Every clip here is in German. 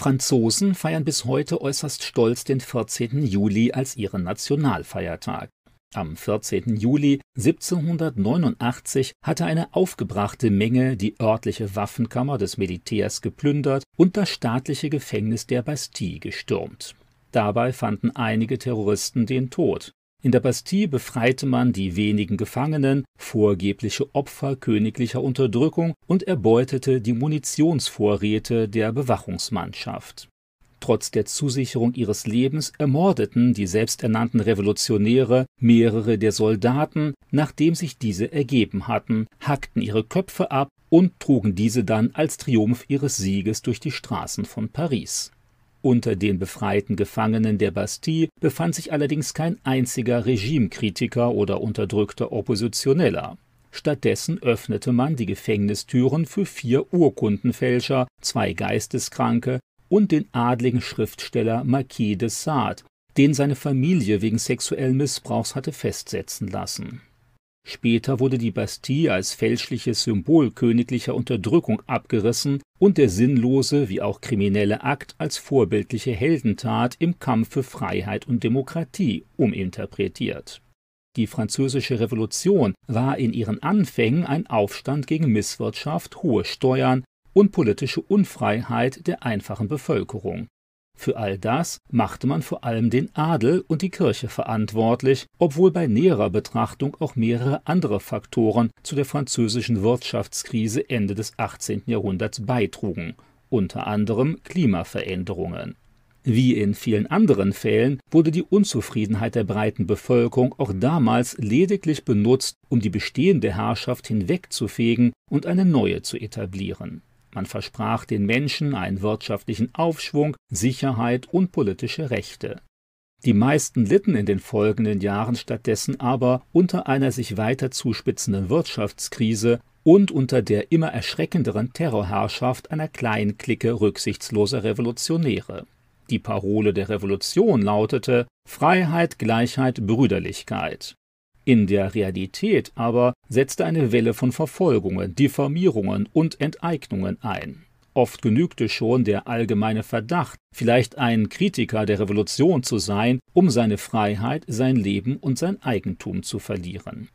Franzosen feiern bis heute äußerst stolz den 14. Juli als ihren Nationalfeiertag. Am 14. Juli 1789 hatte eine aufgebrachte Menge die örtliche Waffenkammer des Militärs geplündert und das staatliche Gefängnis der Bastille gestürmt. Dabei fanden einige Terroristen den Tod. In der Bastille befreite man die wenigen Gefangenen, vorgebliche Opfer königlicher Unterdrückung, und erbeutete die Munitionsvorräte der Bewachungsmannschaft. Trotz der Zusicherung ihres Lebens ermordeten die selbsternannten Revolutionäre mehrere der Soldaten, nachdem sich diese ergeben hatten, hackten ihre Köpfe ab und trugen diese dann als Triumph ihres Sieges durch die Straßen von Paris. Unter den befreiten Gefangenen der Bastille befand sich allerdings kein einziger Regimekritiker oder unterdrückter Oppositioneller. Stattdessen öffnete man die Gefängnistüren für vier Urkundenfälscher, zwei Geisteskranke und den adligen Schriftsteller Marquis de Sade, den seine Familie wegen sexuellen Missbrauchs hatte festsetzen lassen Später wurde die Bastille als fälschliches Symbol königlicher Unterdrückung abgerissen und der sinnlose wie auch kriminelle Akt als vorbildliche Heldentat im Kampf für Freiheit und Demokratie uminterpretiert. Die Französische Revolution war in ihren Anfängen ein Aufstand gegen Misswirtschaft, hohe Steuern und politische Unfreiheit der einfachen Bevölkerung für all das machte man vor allem den Adel und die Kirche verantwortlich, obwohl bei näherer Betrachtung auch mehrere andere Faktoren zu der französischen Wirtschaftskrise Ende des 18. Jahrhunderts beitrugen, unter anderem Klimaveränderungen. Wie in vielen anderen Fällen wurde die Unzufriedenheit der breiten Bevölkerung auch damals lediglich benutzt, um die bestehende Herrschaft hinwegzufegen und eine neue zu etablieren man versprach den Menschen einen wirtschaftlichen Aufschwung, Sicherheit und politische Rechte. Die meisten litten in den folgenden Jahren stattdessen aber unter einer sich weiter zuspitzenden Wirtschaftskrise und unter der immer erschreckenderen Terrorherrschaft einer kleinen Clique rücksichtsloser Revolutionäre. Die Parole der Revolution lautete Freiheit, Gleichheit, Brüderlichkeit. In der Realität aber setzte eine Welle von Verfolgungen, Diffamierungen und Enteignungen ein. Oft genügte schon der allgemeine Verdacht, vielleicht ein Kritiker der Revolution zu sein, um seine Freiheit, sein Leben und sein Eigentum zu verlieren.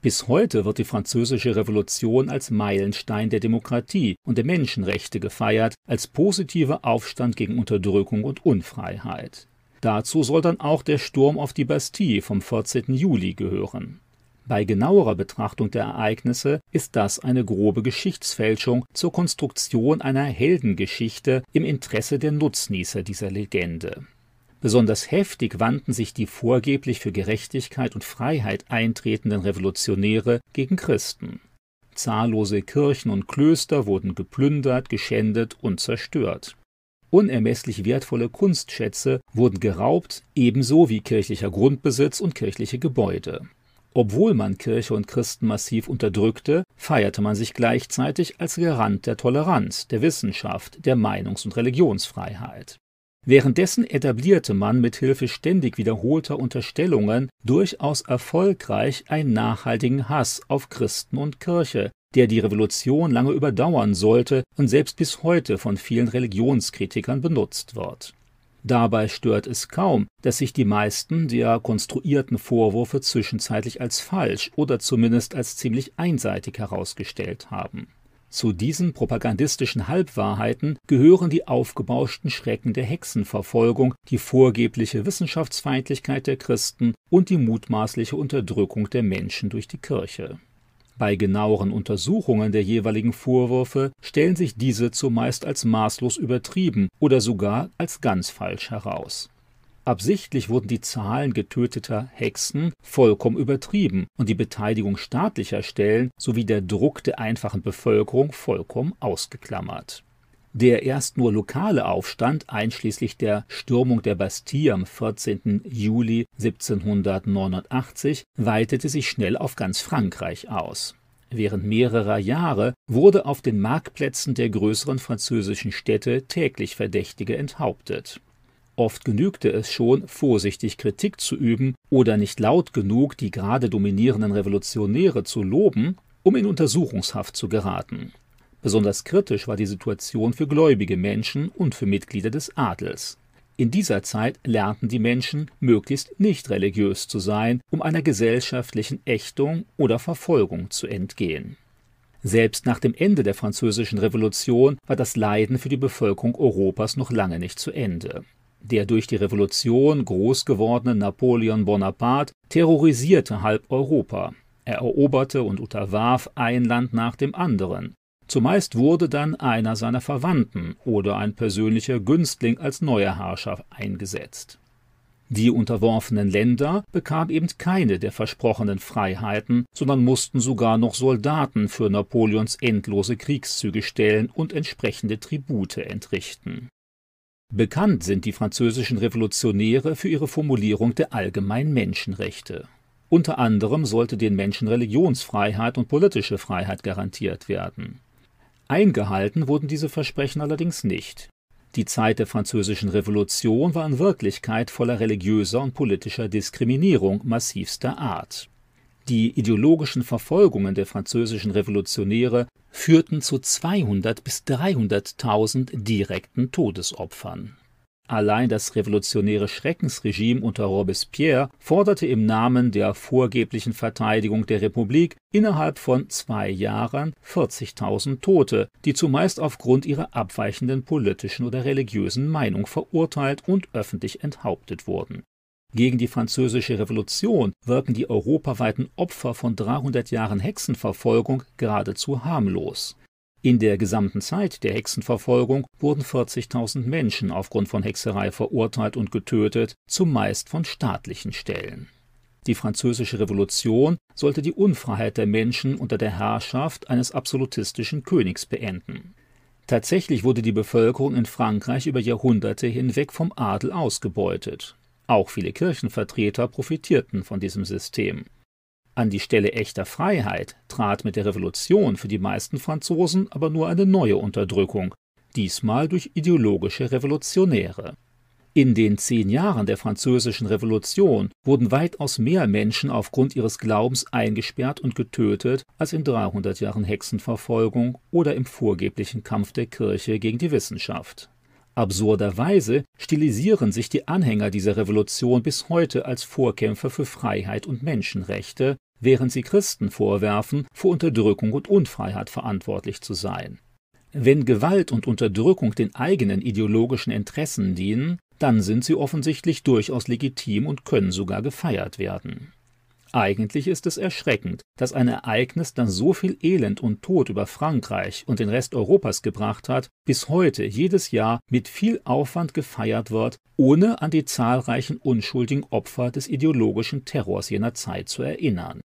Bis heute wird die Französische Revolution als Meilenstein der Demokratie und der Menschenrechte gefeiert, als positiver Aufstand gegen Unterdrückung und Unfreiheit. Dazu soll dann auch der Sturm auf die Bastille vom 14. Juli gehören. Bei genauerer Betrachtung der Ereignisse ist das eine grobe Geschichtsfälschung zur Konstruktion einer Heldengeschichte im Interesse der Nutznießer dieser Legende. Besonders heftig wandten sich die vorgeblich für Gerechtigkeit und Freiheit eintretenden Revolutionäre gegen Christen. Zahllose Kirchen und Klöster wurden geplündert, geschändet und zerstört. Unermesslich wertvolle Kunstschätze wurden geraubt, ebenso wie kirchlicher Grundbesitz und kirchliche Gebäude. Obwohl man Kirche und Christen massiv unterdrückte, feierte man sich gleichzeitig als Garant der Toleranz, der Wissenschaft, der Meinungs- und Religionsfreiheit. Währenddessen etablierte man mit Hilfe ständig wiederholter Unterstellungen durchaus erfolgreich einen nachhaltigen Hass auf Christen und Kirche, der die Revolution lange überdauern sollte und selbst bis heute von vielen Religionskritikern benutzt wird. Dabei stört es kaum, dass sich die meisten der konstruierten Vorwürfe zwischenzeitlich als falsch oder zumindest als ziemlich einseitig herausgestellt haben. Zu diesen propagandistischen Halbwahrheiten gehören die aufgebauschten Schrecken der Hexenverfolgung, die vorgebliche Wissenschaftsfeindlichkeit der Christen und die mutmaßliche Unterdrückung der Menschen durch die Kirche. Bei genaueren Untersuchungen der jeweiligen Vorwürfe stellen sich diese zumeist als maßlos übertrieben oder sogar als ganz falsch heraus. Absichtlich wurden die Zahlen getöteter Hexen vollkommen übertrieben und die Beteiligung staatlicher Stellen sowie der Druck der einfachen Bevölkerung vollkommen ausgeklammert der erst nur lokale Aufstand einschließlich der Stürmung der Bastille am 14. Juli 1789 weitete sich schnell auf ganz Frankreich aus. Während mehrerer Jahre wurde auf den Marktplätzen der größeren französischen Städte täglich Verdächtige enthauptet. Oft genügte es schon, vorsichtig Kritik zu üben oder nicht laut genug die gerade dominierenden Revolutionäre zu loben, um in Untersuchungshaft zu geraten. Besonders kritisch war die Situation für gläubige Menschen und für Mitglieder des Adels. In dieser Zeit lernten die Menschen, möglichst nicht religiös zu sein, um einer gesellschaftlichen Ächtung oder Verfolgung zu entgehen. Selbst nach dem Ende der Französischen Revolution war das Leiden für die Bevölkerung Europas noch lange nicht zu Ende. Der durch die Revolution groß gewordene Napoleon Bonaparte terrorisierte halb Europa. Er eroberte und unterwarf ein Land nach dem anderen. Zumeist wurde dann einer seiner Verwandten oder ein persönlicher Günstling als neuer Herrscher eingesetzt. Die unterworfenen Länder bekamen eben keine der versprochenen Freiheiten, sondern mussten sogar noch Soldaten für Napoleons endlose Kriegszüge stellen und entsprechende Tribute entrichten. Bekannt sind die französischen Revolutionäre für ihre Formulierung der allgemeinen Menschenrechte. Unter anderem sollte den Menschen Religionsfreiheit und politische Freiheit garantiert werden. Eingehalten wurden diese Versprechen allerdings nicht. Die Zeit der Französischen Revolution war in Wirklichkeit voller religiöser und politischer Diskriminierung massivster Art. Die ideologischen Verfolgungen der französischen Revolutionäre führten zu 200 bis 300.000 direkten Todesopfern. Allein das revolutionäre Schreckensregime unter Robespierre forderte im Namen der vorgeblichen Verteidigung der Republik innerhalb von zwei Jahren 40.000 Tote, die zumeist aufgrund ihrer abweichenden politischen oder religiösen Meinung verurteilt und öffentlich enthauptet wurden gegen die Französische Revolution wirken die europaweiten Opfer von 300 Jahren Hexenverfolgung geradezu harmlos. In der gesamten Zeit der Hexenverfolgung wurden 40.000 Menschen aufgrund von Hexerei verurteilt und getötet, zumeist von staatlichen Stellen. Die Französische Revolution sollte die Unfreiheit der Menschen unter der Herrschaft eines absolutistischen Königs beenden. Tatsächlich wurde die Bevölkerung in Frankreich über Jahrhunderte hinweg vom Adel ausgebeutet. Auch viele Kirchenvertreter profitierten von diesem System. An die Stelle echter Freiheit trat mit der Revolution für die meisten Franzosen aber nur eine neue Unterdrückung, diesmal durch ideologische Revolutionäre. In den zehn Jahren der Französischen Revolution wurden weitaus mehr Menschen aufgrund ihres Glaubens eingesperrt und getötet als in 300 Jahren Hexenverfolgung oder im vorgeblichen Kampf der Kirche gegen die Wissenschaft. Absurderweise stilisieren sich die Anhänger dieser Revolution bis heute als Vorkämpfer für Freiheit und Menschenrechte, während sie Christen vorwerfen, für Unterdrückung und Unfreiheit verantwortlich zu sein. Wenn Gewalt und Unterdrückung den eigenen ideologischen Interessen dienen, dann sind sie offensichtlich durchaus legitim und können sogar gefeiert werden. Eigentlich ist es erschreckend, dass ein Ereignis, das so viel Elend und Tod über Frankreich und den Rest Europas gebracht hat, bis heute jedes Jahr mit viel Aufwand gefeiert wird, ohne an die zahlreichen unschuldigen Opfer des ideologischen Terrors jener Zeit zu erinnern